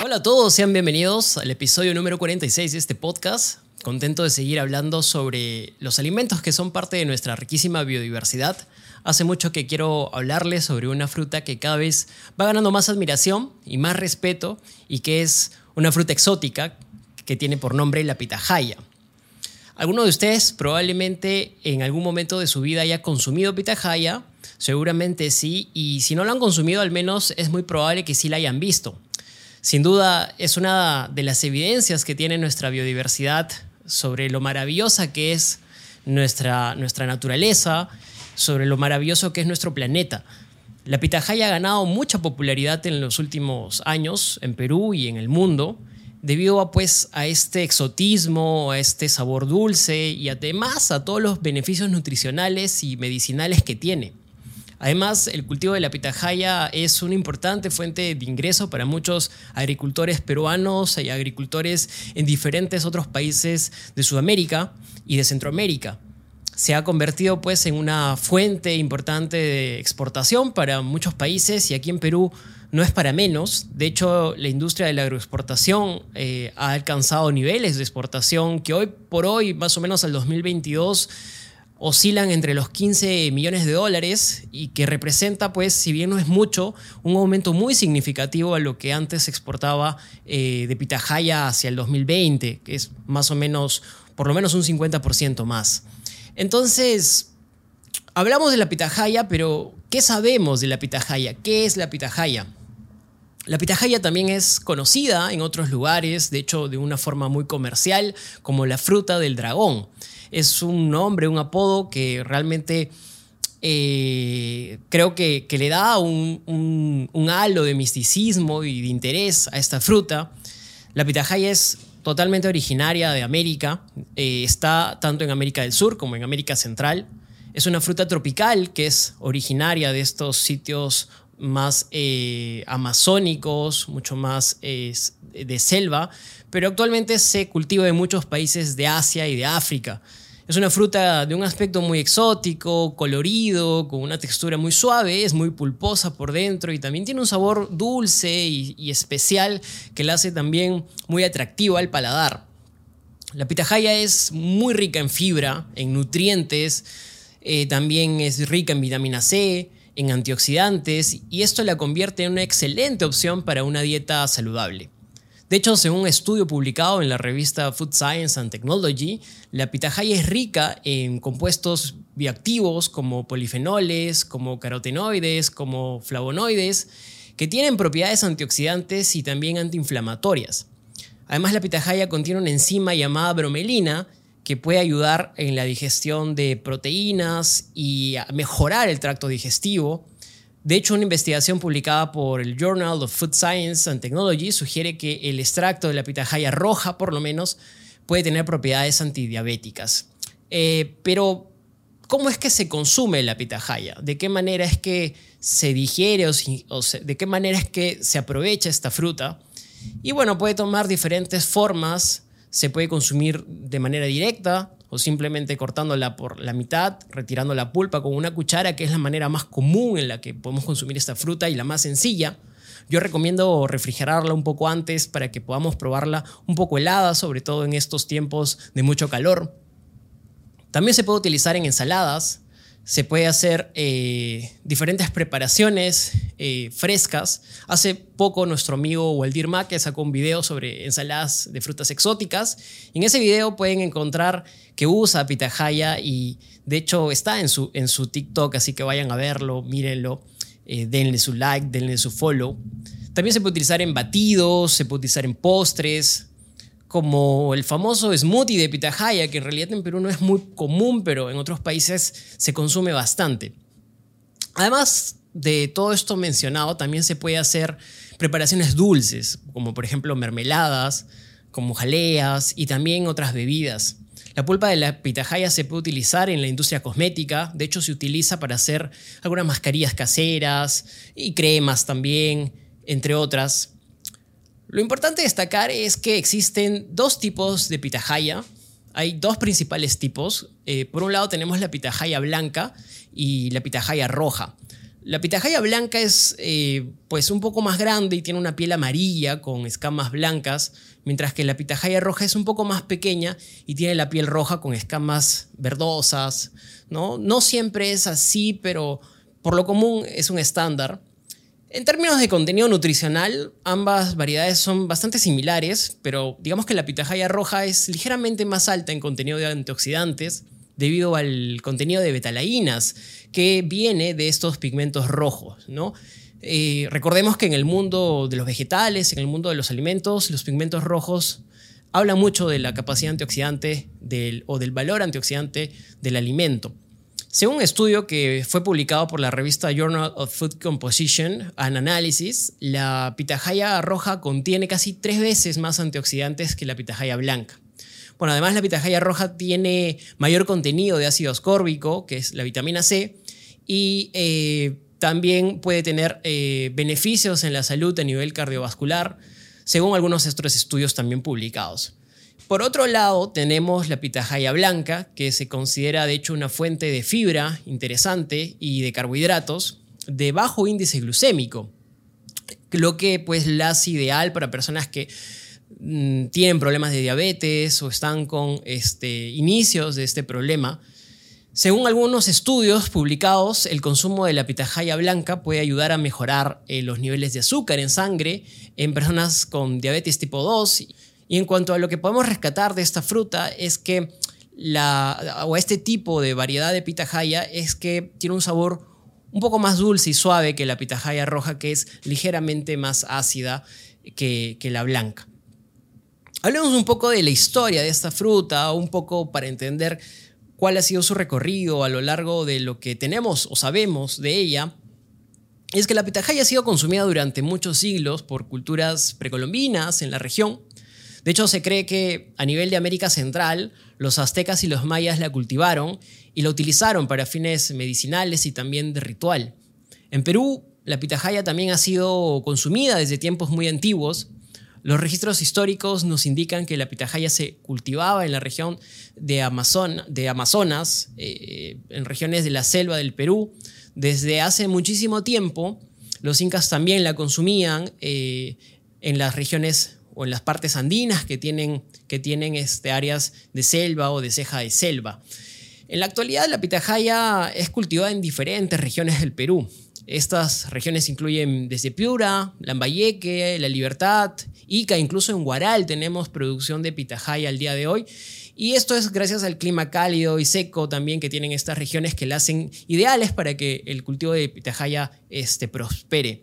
Hola a todos, sean bienvenidos al episodio número 46 de este podcast. Contento de seguir hablando sobre los alimentos que son parte de nuestra riquísima biodiversidad. Hace mucho que quiero hablarles sobre una fruta que cada vez va ganando más admiración y más respeto y que es una fruta exótica que tiene por nombre la pitahaya. Alguno de ustedes probablemente en algún momento de su vida haya consumido pitahaya, seguramente sí, y si no lo han consumido al menos es muy probable que sí la hayan visto. Sin duda es una de las evidencias que tiene nuestra biodiversidad sobre lo maravillosa que es nuestra, nuestra naturaleza, sobre lo maravilloso que es nuestro planeta. La pitahaya ha ganado mucha popularidad en los últimos años en Perú y en el mundo debido a, pues, a este exotismo, a este sabor dulce y además a todos los beneficios nutricionales y medicinales que tiene. Además, el cultivo de la pitahaya es una importante fuente de ingreso para muchos agricultores peruanos y agricultores en diferentes otros países de Sudamérica y de Centroamérica. Se ha convertido pues en una fuente importante de exportación para muchos países y aquí en Perú no es para menos. De hecho, la industria de la agroexportación eh, ha alcanzado niveles de exportación que hoy por hoy, más o menos al 2022, oscilan entre los 15 millones de dólares y que representa, pues, si bien no es mucho, un aumento muy significativo a lo que antes se exportaba eh, de pitahaya hacia el 2020, que es más o menos, por lo menos un 50% más. Entonces, hablamos de la pitahaya, pero ¿qué sabemos de la pitahaya? ¿Qué es la pitahaya? La pitahaya también es conocida en otros lugares, de hecho de una forma muy comercial, como la fruta del dragón es un nombre, un apodo que realmente eh, creo que, le da un, halo de misticismo y de interés a esta fruta. La pitahaya es totalmente originaria de América, eh, está tanto en América del Sur como en América Central. Es una fruta tropical que es originaria de estos sitios más eh, amazónicos, mucho más de selva, pero actualmente se cultiva en muchos países de Asia y de África. Es una fruta de un aspecto muy exótico, colorido, con una textura muy suave, es muy pulposa por dentro y también tiene un sabor dulce y, especial que la hace también muy atractiva al paladar. La pitahaya es muy rica en fibra, en nutrientes, eh, también es rica en vitamina C, en antioxidantes y esto la convierte en una excelente opción para una dieta saludable. De hecho, según un estudio publicado en la revista Food Science and Technology, la pitahaya es rica en compuestos bioactivos como polifenoles, como carotenoides, como flavonoides, que tienen propiedades antioxidantes y también antiinflamatorias. Además, la pitahaya contiene una enzima llamada bromelina que puede ayudar en la digestión de proteínas y a mejorar el tracto digestivo de hecho, una investigación publicada por el Journal of Food Science and Technology sugiere que el extracto de la pitahaya roja, por lo menos, puede tener propiedades antidiabéticas. Eh, pero, ¿cómo es que se consume la pitahaya? ¿De qué manera es que se digiere o, o de qué manera es que se aprovecha esta fruta? Y bueno, puede tomar diferentes formas. Se puede consumir de manera directa, o simplemente cortándola por la mitad, retirando la pulpa con una cuchara, que es la manera más común en la que podemos consumir esta fruta y la más sencilla. Yo recomiendo refrigerarla un poco antes para que podamos probarla un poco helada, sobre todo en estos tiempos de mucho calor. También se puede utilizar en ensaladas, se puede hacer eh, diferentes preparaciones eh, frescas. Hace poco nuestro amigo Waldir que sacó un video sobre ensaladas de frutas exóticas. en ese video pueden encontrar que usa pitahaya y de hecho está en su, en su TikTok, así que vayan a verlo, mírenlo, eh, denle su like, denle su follow. También se puede utilizar en batidos, se puede utilizar en postres, como el famoso smoothie de pitahaya, que en realidad en Perú no es muy común, pero en otros países se consume bastante. Además de todo esto mencionado, también se puede hacer preparaciones dulces, como por ejemplo mermeladas, como jaleas y también otras bebidas. La pulpa de la pitahaya se puede utilizar en la industria cosmética, de hecho se utiliza para hacer algunas mascarillas caseras y cremas también, entre otras. Lo importante destacar es que existen dos tipos de pitahaya. Hay dos principales tipos. Eh, por un lado tenemos la pitahaya blanca y la pitahaya roja. La pitahaya blanca es eh, pues un poco más grande y tiene una piel amarilla con escamas blancas, mientras que la pitahaya roja es un poco más pequeña y tiene la piel roja con escamas verdosas. No, no siempre es así, pero por lo común es un estándar. En términos de contenido nutricional, ambas variedades son bastante similares, pero digamos que la pitahaya roja es ligeramente más alta en contenido de antioxidantes debido al contenido de betalaínas que viene de estos pigmentos rojos. Eh, recordemos que en el mundo de los vegetales, en el mundo de los alimentos, los pigmentos rojos hablan mucho de la capacidad antioxidante o del valor antioxidante del alimento. Según un estudio que fue publicado por la revista Journal of Food Composition and Analysis, la pitahaya roja contiene casi tres veces más antioxidantes que la pitahaya blanca. Bueno, además la pitahaya roja tiene mayor contenido de ácido ascórbico, que es la vitamina C, y eh, también puede tener eh, beneficios en la salud a nivel cardiovascular, según algunos otros estudios también publicados. Por otro lado, tenemos la pitahaya blanca, que se considera de hecho una fuente de fibra interesante y de carbohidratos de bajo índice glucémico, lo que pues la hace ideal para personas que Mm, tienen problemas de diabetes o están con este, inicios de este problema. Según algunos estudios publicados, el consumo de la pitahaya blanca puede ayudar a mejorar eh, los niveles de azúcar en sangre en personas con diabetes tipo 2. Y en cuanto a lo que podemos rescatar de esta fruta es que la, o este tipo de variedad de pitahaya es que tiene un sabor un poco más dulce y suave que la pitahaya roja, que es ligeramente más ácida que la blanca. Hablemos un poco de la historia de esta fruta, un poco para entender cuál ha sido su recorrido a lo largo de lo que tenemos o sabemos de ella. Es que la pitahaya ha sido consumida durante muchos siglos por culturas precolombinas en la región. De hecho, se cree que a nivel de América Central, los aztecas y los mayas la cultivaron y la utilizaron para fines medicinales y también de ritual. En Perú, la pitahaya también ha sido consumida desde tiempos muy antiguos los registros históricos nos indican que la pitahaya se cultivaba en la región de, Amazonas, eh, en regiones de la selva del Perú, desde hace muchísimo tiempo. Los incas también la consumían eh, en las regiones o en las partes andinas que tienen, que tienen este, áreas de selva o de ceja de selva. En la actualidad la pitahaya es cultivada en diferentes regiones del Perú. Estas regiones incluyen desde Piura, Lambayeque, La Libertad, Ica, incluso en Guaral tenemos producción de pitahaya al día de hoy. Y esto es gracias al clima cálido y seco también que tienen estas regiones que la hacen ideales para que el cultivo de pitahaya este, prospere.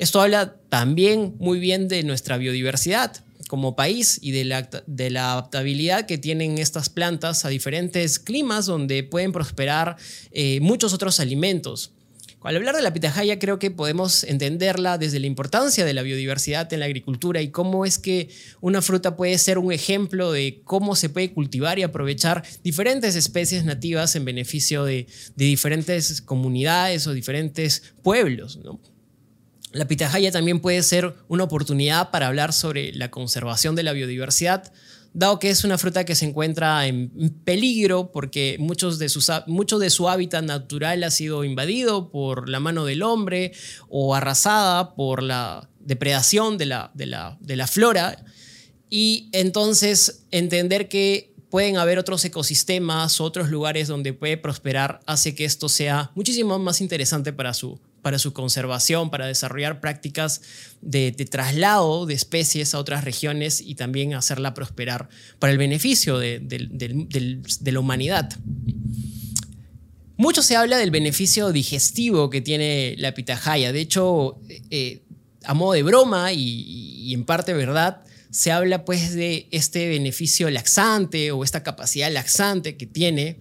Esto habla también muy bien de nuestra biodiversidad como país y de la, de la adaptabilidad que tienen estas plantas a diferentes climas donde pueden prosperar eh, muchos otros alimentos. Al hablar de la pitahaya creo que podemos entenderla desde la importancia de la biodiversidad en la agricultura y cómo es que una fruta puede ser un ejemplo de cómo se puede cultivar y aprovechar diferentes especies nativas en beneficio de, diferentes comunidades o diferentes pueblos. La pitahaya también puede ser una oportunidad para hablar sobre la conservación de la biodiversidad, dado que es una fruta que se encuentra en peligro porque muchos de sus, mucho de su hábitat natural ha sido invadido por la mano del hombre o arrasada por la depredación de la, de la, de la flora. Y entonces entender que pueden haber otros ecosistemas, otros lugares donde puede prosperar, hace que esto sea muchísimo más interesante para su, para su conservación, para desarrollar prácticas de, traslado de especies a otras regiones y también hacerla prosperar para el beneficio de, la humanidad. Mucho se habla del beneficio digestivo que tiene la pitahaya. De hecho, eh, a modo de broma y, y en parte verdad, se habla pues de este beneficio laxante o esta capacidad laxante que tiene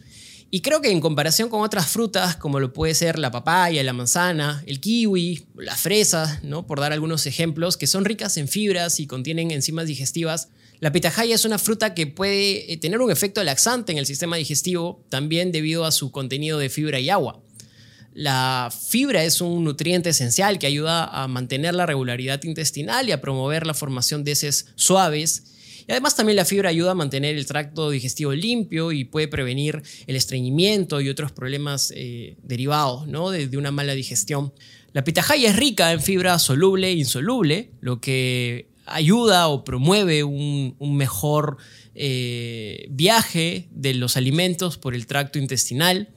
Y creo que en comparación con otras frutas, como lo puede ser la papaya, la manzana, el kiwi, las fresas, ¿no? por dar algunos ejemplos, que son ricas en fibras y contienen enzimas digestivas, la pitahaya es una fruta que puede eh, tener un efecto laxante en el sistema digestivo, también debido a su contenido de fibra y agua. La fibra es un nutriente esencial que ayuda a mantener la regularidad intestinal y a promover la formación de heces suaves y además también la fibra ayuda a mantener el tracto digestivo limpio y puede prevenir el estreñimiento y otros problemas eh, derivados ¿no? de, una mala digestión. La pitahaya es rica en fibra soluble e insoluble, lo que ayuda o promueve un, mejor eh, viaje de los alimentos por el tracto intestinal.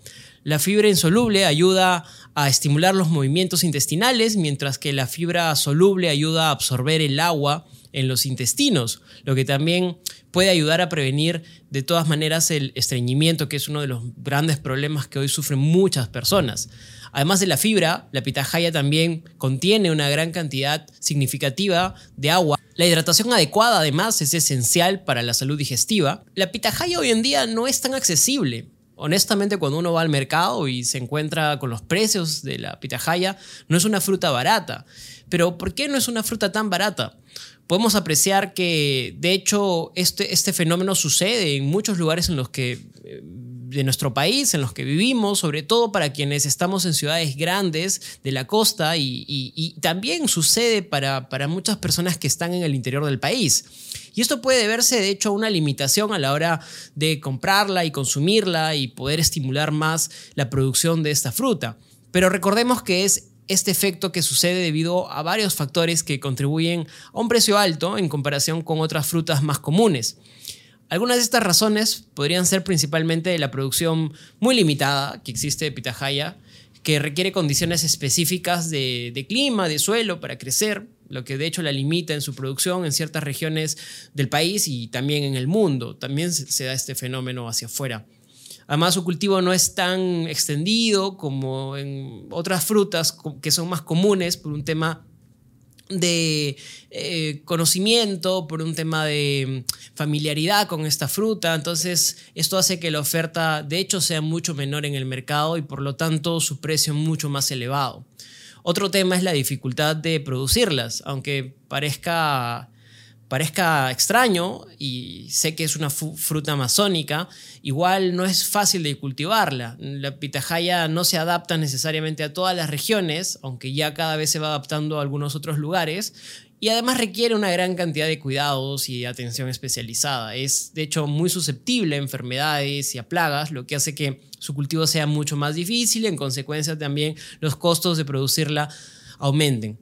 La fibra insoluble ayuda a estimular los movimientos intestinales, mientras que la fibra soluble ayuda a absorber el agua en los intestinos, lo que también puede ayudar a prevenir de todas maneras el estreñimiento, que es uno de los grandes problemas que hoy sufren muchas personas. Además de la fibra, la pitahaya también contiene una gran cantidad significativa de agua. La hidratación adecuada además es esencial para la salud digestiva. La pitahaya hoy en día no es tan accesible. Honestamente, cuando uno va al mercado y se encuentra con los precios de la pitahaya, no es una fruta barata. Pero ¿por qué no es una fruta tan barata? podemos apreciar que de hecho este, este fenómeno sucede en muchos lugares en los que eh, de nuestro país, en los que vivimos, sobre todo para quienes estamos en ciudades grandes de la costa y, también sucede para, para, muchas personas que están en el interior del país. Y esto puede deberse de hecho a una limitación a la hora de comprarla y consumirla y poder estimular más la producción de esta fruta. Pero recordemos que es este efecto que sucede debido a varios factores que contribuyen a un precio alto en comparación con otras frutas más comunes. Algunas de estas razones podrían ser principalmente la producción muy limitada que existe de pitahaya, que requiere condiciones específicas de, clima, de suelo para crecer, lo que de hecho la limita en su producción en ciertas regiones del país y también en el mundo. También se da este fenómeno hacia afuera. Además, su cultivo no es tan extendido como en otras frutas que son más comunes por un tema de eh, conocimiento, por un tema de mm, familiaridad con esta fruta. Entonces, esto hace que la oferta de hecho sea mucho menor en el mercado y por lo tanto su precio mucho más elevado. Otro tema es la dificultad de producirlas, aunque parezca parezca extraño y sé que es una fruta amazónica, igual no es fácil de cultivarla. La pitahaya no se adapta necesariamente a todas las regiones, aunque ya cada vez se va adaptando a algunos otros lugares. Y además requiere una gran cantidad de cuidados y atención especializada. Es de hecho muy susceptible a enfermedades y a plagas, lo que hace que su cultivo sea mucho más difícil y en consecuencia también los costos de producirla aumenten.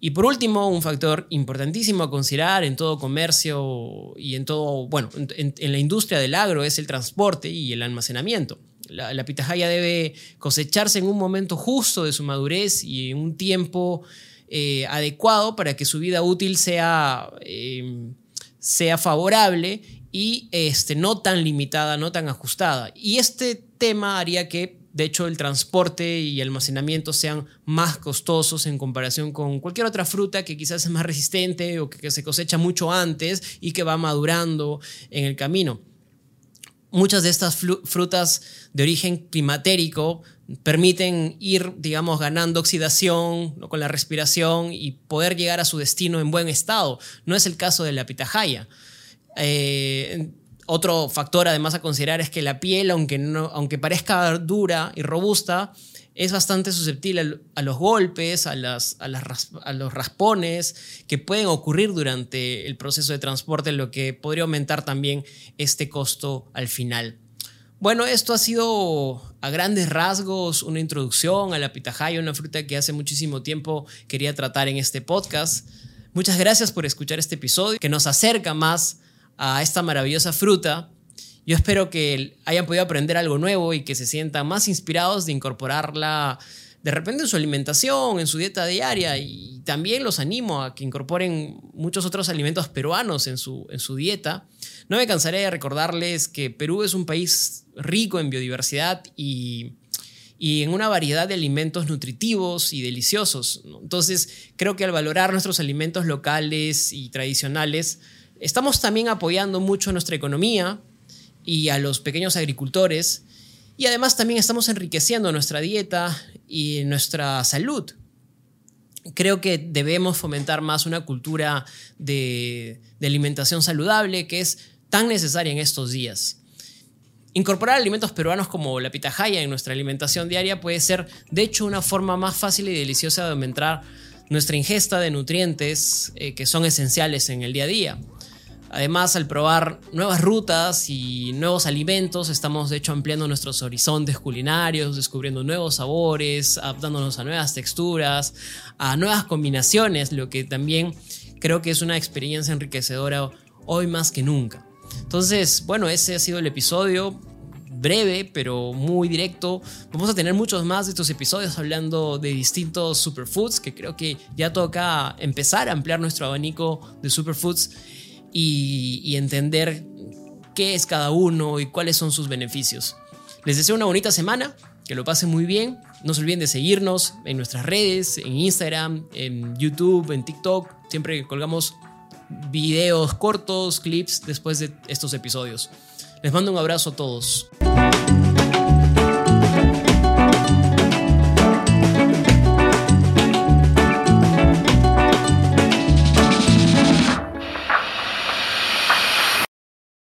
Y por último, un factor importantísimo a considerar en todo comercio y en todo, bueno, en, la industria del agro es el transporte y el almacenamiento. La, pitahaya debe cosecharse en un momento justo de su madurez y en un tiempo eh, adecuado para que su vida útil sea, em, sea favorable y este, no tan limitada, no tan ajustada. Y este tema haría que de hecho el transporte y almacenamiento sean más costosos en comparación con cualquier otra fruta que quizás es más resistente o que se cosecha mucho antes y que va madurando en el camino. Muchas de estas frutas de origen climatérico permiten ir, digamos, ganando oxidación con la respiración y poder llegar a su destino en buen estado. No es el caso de la pitahaya. Eh, otro factor además a considerar es que la piel, aunque, aunque parezca dura y robusta, es bastante susceptible a los golpes, a, las, a, los raspones que pueden ocurrir durante el proceso de transporte, lo que podría aumentar también este costo al final. Bueno, esto ha sido a grandes rasgos una introducción a la pitahaya, una fruta que hace muchísimo tiempo quería tratar en este podcast. Muchas gracias por escuchar este episodio que nos acerca más a esta maravillosa fruta. Yo espero que hayan podido aprender algo nuevo y que se sientan más inspirados de incorporarla de repente en su alimentación, en su dieta diaria y también los animo a que incorporen muchos otros alimentos peruanos en su, en su dieta. No me cansaré de recordarles que Perú es un país rico en biodiversidad y, y en una variedad de alimentos nutritivos y deliciosos. Entonces, creo que al valorar nuestros alimentos locales y tradicionales, Estamos también apoyando mucho nuestra economía y a los pequeños agricultores Y además también estamos enriqueciendo nuestra dieta y nuestra salud. Creo que debemos fomentar más una cultura de, alimentación saludable que es tan necesaria en estos días. Incorporar alimentos peruanos como la pitahaya en nuestra alimentación diaria puede ser, de hecho, una forma más fácil y deliciosa de aumentar nuestra ingesta de nutrientes eh, que son esenciales en el día a día. Además, al probar nuevas rutas y nuevos alimentos, estamos de hecho ampliando nuestros horizontes culinarios, descubriendo nuevos sabores, adaptándonos a nuevas texturas, a nuevas combinaciones, lo que también creo que es una experiencia enriquecedora hoy más que nunca. Entonces, bueno, ese ha sido el episodio breve, pero muy directo. Vamos a tener muchos más de estos episodios hablando de distintos superfoods, que creo que ya toca empezar a ampliar nuestro abanico de superfoods y, entender qué es cada uno y cuáles son sus beneficios. Les deseo una bonita semana, que lo pasen muy bien. No se olviden de seguirnos en nuestras redes, en Instagram, en YouTube, en TikTok. Siempre colgamos videos cortos, clips después de estos episodios. Les mando un abrazo a todos.